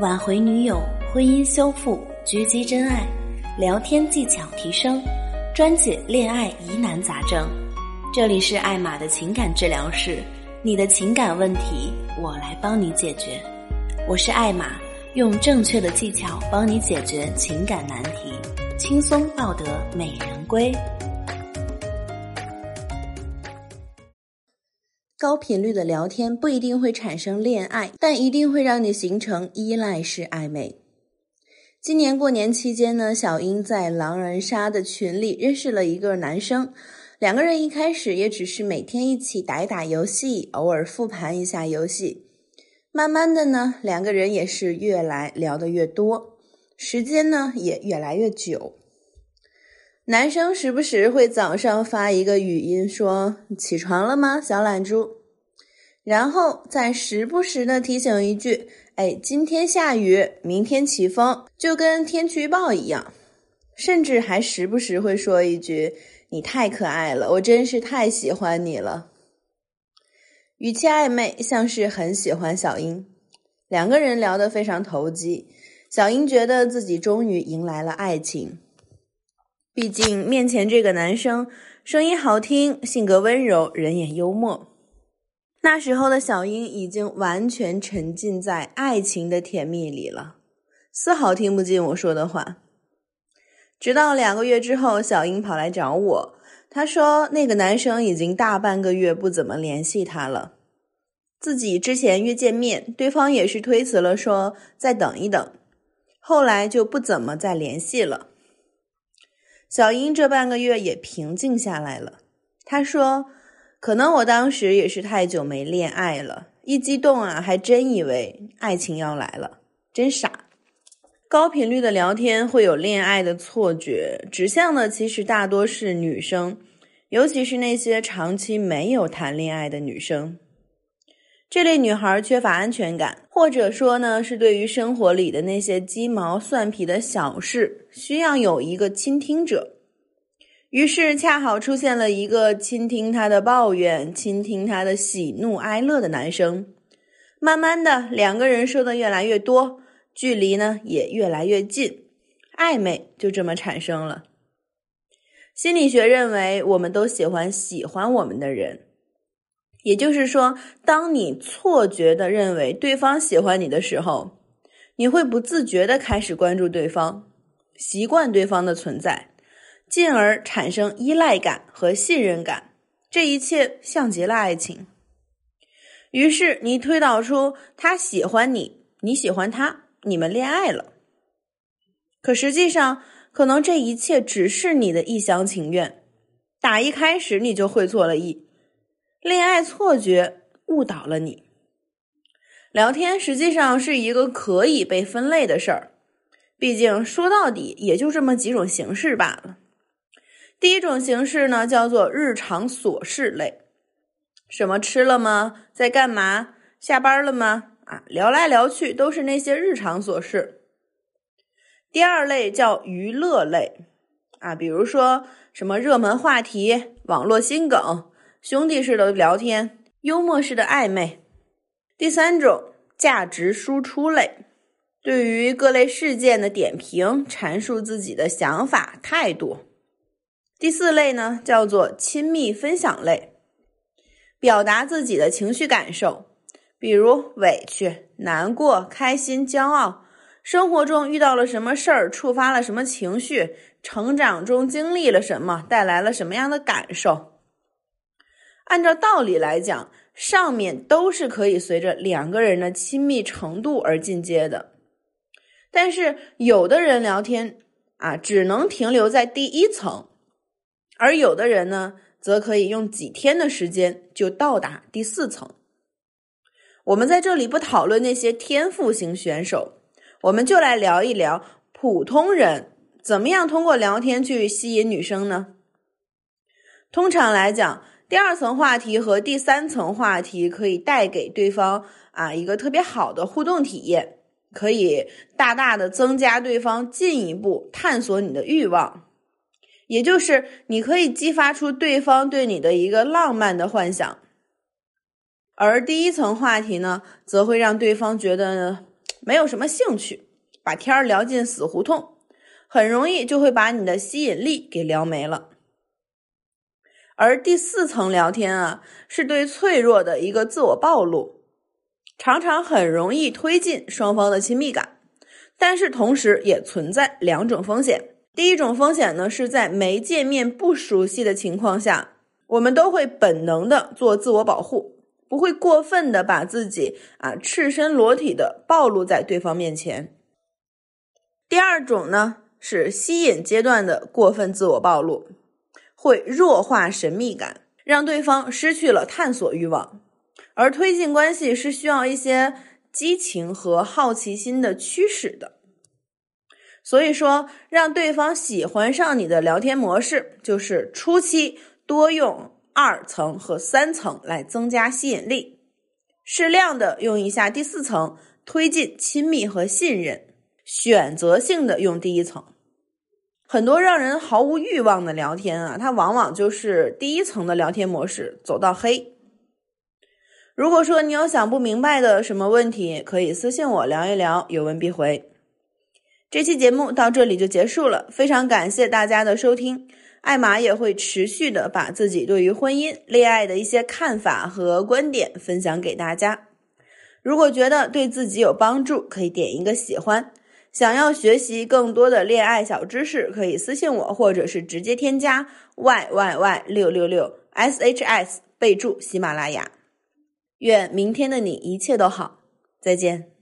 挽回女友，婚姻修复，狙击真爱，聊天技巧提升，专解恋爱疑难杂症。这里是艾玛的情感治疗室，你的情感问题，我来帮你解决。我是艾玛，用正确的技巧帮你解决情感难题，轻松抱得美人归。高频率的聊天不一定会产生恋爱，但一定会让你形成依赖式暧昧。今年过年期间呢，小英在狼人杀的群里认识了一个男生，两个人一开始也只是每天一起打一打游戏，偶尔复盘一下游戏。慢慢的呢，两个人也是越来聊得越多，时间呢也越来越久。男生时不时会早上发一个语音说：“起床了吗，小懒猪？”然后再时不时的提醒一句：“哎，今天下雨，明天起风，就跟天气预报一样。”甚至还时不时会说一句：“你太可爱了，我真是太喜欢你了。”语气暧昧，像是很喜欢小英。两个人聊得非常投机，小英觉得自己终于迎来了爱情。毕竟面前这个男生声音好听，性格温柔，人也幽默。那时候的小英已经完全沉浸在爱情的甜蜜里了，丝毫听不进我说的话。直到两个月之后，小英跑来找我，她说那个男生已经大半个月不怎么联系她了，自己之前约见面，对方也是推辞了，说再等一等，后来就不怎么再联系了。小英这半个月也平静下来了。她说：“可能我当时也是太久没恋爱了，一激动啊，还真以为爱情要来了，真傻。高频率的聊天会有恋爱的错觉，指向的其实大多是女生，尤其是那些长期没有谈恋爱的女生。这类女孩缺乏安全感，或者说呢，是对于生活里的那些鸡毛蒜皮的小事，需要有一个倾听者。于是，恰好出现了一个倾听她的抱怨、倾听她的喜怒哀乐的男生。慢慢的，两个人说的越来越多，距离呢也越来越近，暧昧就这么产生了。心理学认为，我们都喜欢喜欢我们的人。也就是说，当你错觉的认为对方喜欢你的时候，你会不自觉的开始关注对方，习惯对方的存在，进而产生依赖感和信任感。这一切像极了爱情。于是你推导出他喜欢你，你喜欢他，你们恋爱了。可实际上，可能这一切只是你的一厢情愿，打一开始你就会错了意。恋爱错觉误导了你。聊天实际上是一个可以被分类的事儿，毕竟说到底也就这么几种形式罢了。第一种形式呢，叫做日常琐事类，什么吃了吗？在干嘛？下班了吗？啊，聊来聊去都是那些日常琐事。第二类叫娱乐类，啊，比如说什么热门话题、网络新梗。兄弟式的聊天，幽默式的暧昧。第三种价值输出类，对于各类事件的点评，阐述自己的想法态度。第四类呢，叫做亲密分享类，表达自己的情绪感受，比如委屈、难过、开心、骄傲，生活中遇到了什么事儿，触发了什么情绪，成长中经历了什么，带来了什么样的感受。按照道理来讲，上面都是可以随着两个人的亲密程度而进阶的，但是有的人聊天啊，只能停留在第一层，而有的人呢，则可以用几天的时间就到达第四层。我们在这里不讨论那些天赋型选手，我们就来聊一聊普通人怎么样通过聊天去吸引女生呢？通常来讲。第二层话题和第三层话题可以带给对方啊一个特别好的互动体验，可以大大的增加对方进一步探索你的欲望，也就是你可以激发出对方对你的一个浪漫的幻想。而第一层话题呢，则会让对方觉得没有什么兴趣，把天儿聊进死胡同，很容易就会把你的吸引力给聊没了。而第四层聊天啊，是对脆弱的一个自我暴露，常常很容易推进双方的亲密感，但是同时也存在两种风险。第一种风险呢，是在没见面、不熟悉的情况下，我们都会本能的做自我保护，不会过分的把自己啊赤身裸体的暴露在对方面前。第二种呢，是吸引阶段的过分自我暴露。会弱化神秘感，让对方失去了探索欲望，而推进关系是需要一些激情和好奇心的驱使的。所以说，让对方喜欢上你的聊天模式，就是初期多用二层和三层来增加吸引力，适量的用一下第四层，推进亲密和信任，选择性的用第一层。很多让人毫无欲望的聊天啊，它往往就是第一层的聊天模式走到黑。如果说你有想不明白的什么问题，可以私信我聊一聊，有问必回。这期节目到这里就结束了，非常感谢大家的收听。艾玛也会持续的把自己对于婚姻、恋爱的一些看法和观点分享给大家。如果觉得对自己有帮助，可以点一个喜欢。想要学习更多的恋爱小知识，可以私信我，或者是直接添加 y y y 六六六 s h s，备注喜马拉雅。愿明天的你一切都好，再见。